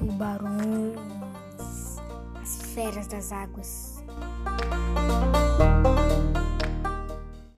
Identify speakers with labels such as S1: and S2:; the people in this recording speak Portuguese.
S1: tubarões, as feras das águas.